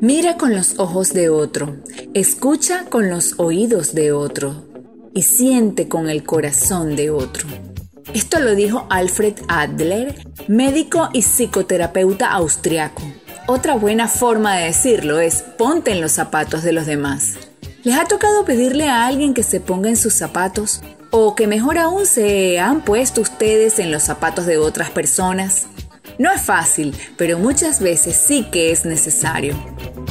Mira con los ojos de otro, escucha con los oídos de otro y siente con el corazón de otro. Esto lo dijo Alfred Adler, médico y psicoterapeuta austriaco. Otra buena forma de decirlo es ponte en los zapatos de los demás. ¿Les ha tocado pedirle a alguien que se ponga en sus zapatos? ¿O que mejor aún se han puesto ustedes en los zapatos de otras personas? No es fácil, pero muchas veces sí que es necesario.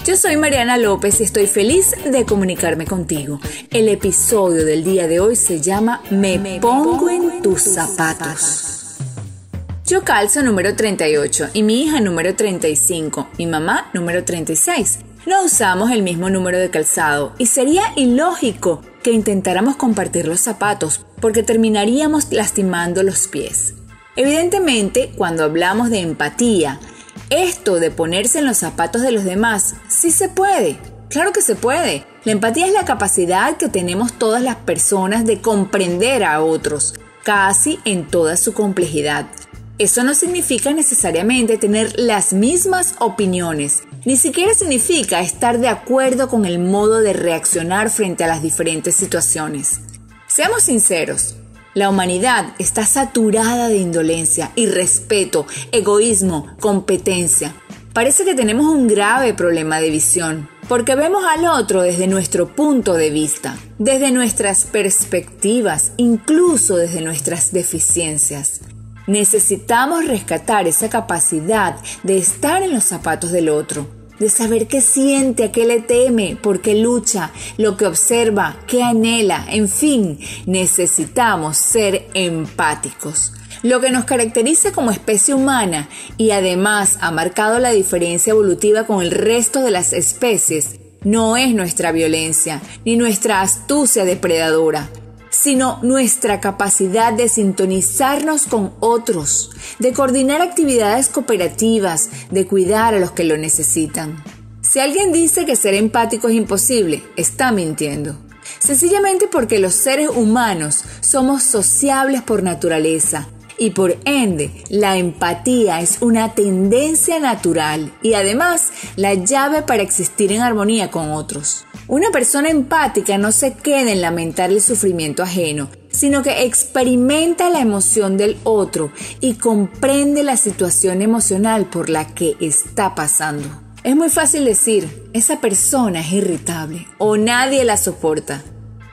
Yo soy Mariana López y estoy feliz de comunicarme contigo. El episodio del día de hoy se llama Me, pongo en tus zapatos. Yo calzo número 38 y mi hija número 35, mi mamá número 36. No usamos el mismo número de calzado y sería ilógico que intentáramos compartir los zapatos porque terminaríamos lastimando los pies. Evidentemente, cuando hablamos de empatía, esto de ponerse en los zapatos de los demás, sí se puede. Claro que se puede. La empatía es la capacidad que tenemos todas las personas de comprender a otros, casi en toda su complejidad. Eso no significa necesariamente tener las mismas opiniones, ni siquiera significa estar de acuerdo con el modo de reaccionar frente a las diferentes situaciones. Seamos sinceros, la humanidad está saturada de indolencia, irrespeto, egoísmo, competencia. Parece que tenemos un grave problema de visión, porque vemos al otro desde nuestro punto de vista, desde nuestras perspectivas, incluso desde nuestras deficiencias. Necesitamos rescatar esa capacidad de estar en los zapatos del otro de saber qué siente, a qué le teme, por qué lucha, lo que observa, qué anhela, en fin, necesitamos ser empáticos. Lo que nos caracteriza como especie humana y además ha marcado la diferencia evolutiva con el resto de las especies no es nuestra violencia ni nuestra astucia depredadora, sino nuestra capacidad de sintonizarnos con otros, de coordinar actividades cooperativas, de cuidar a los que lo necesitan. Si alguien dice que ser empático es imposible, está mintiendo. Sencillamente porque los seres humanos somos sociables por naturaleza y por ende la empatía es una tendencia natural y además la llave para existir en armonía con otros. Una persona empática no se queda en lamentar el sufrimiento ajeno, sino que experimenta la emoción del otro y comprende la situación emocional por la que está pasando. Es muy fácil decir, esa persona es irritable o nadie la soporta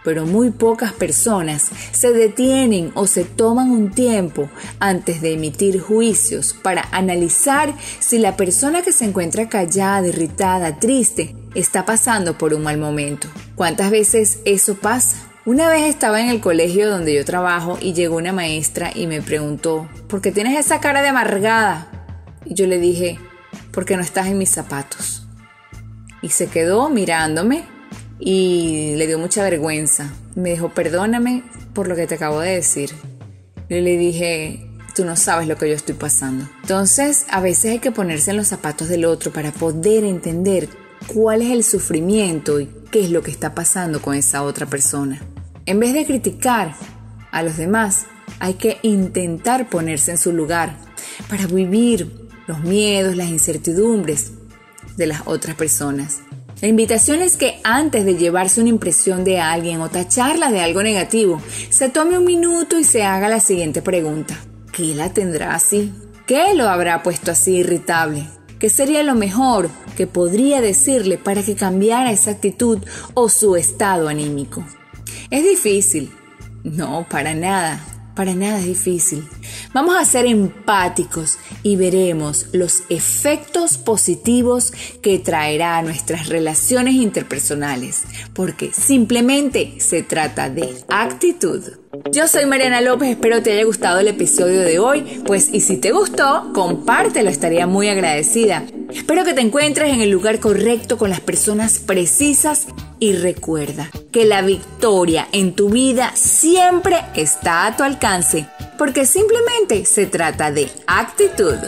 pero muy pocas personas se detienen o se toman un tiempo antes de emitir juicios para analizar si la persona que se encuentra callada, irritada, triste, está pasando por un mal momento. ¿Cuántas veces eso pasa? Una vez estaba en el colegio donde yo trabajo y llegó una maestra y me preguntó, ¿por qué tienes esa cara de amargada? Y yo le dije, porque no estás en mis zapatos. Y se quedó mirándome y le dio mucha vergüenza. Me dijo, perdóname por lo que te acabo de decir. Yo le dije, tú no sabes lo que yo estoy pasando. Entonces, a veces hay que ponerse en los zapatos del otro para poder entender cuál es el sufrimiento y qué es lo que está pasando con esa otra persona. En vez de criticar a los demás, hay que intentar ponerse en su lugar para vivir los miedos, las incertidumbres de las otras personas. La invitación es que antes de llevarse una impresión de alguien o tacharla de algo negativo, se tome un minuto y se haga la siguiente pregunta. ¿Qué la tendrá así? ¿Qué lo habrá puesto así irritable? ¿Qué sería lo mejor que podría decirle para que cambiara esa actitud o su estado anímico? ¿Es difícil? No, para nada. Para nada es difícil. Vamos a ser empáticos y veremos los efectos positivos que traerá a nuestras relaciones interpersonales, porque simplemente se trata de actitud. Yo soy Mariana López, espero te haya gustado el episodio de hoy, pues y si te gustó, compártelo, estaría muy agradecida. Espero que te encuentres en el lugar correcto con las personas precisas y recuerda que la victoria en tu vida siempre está a tu alcance, porque simplemente se trata de actitud.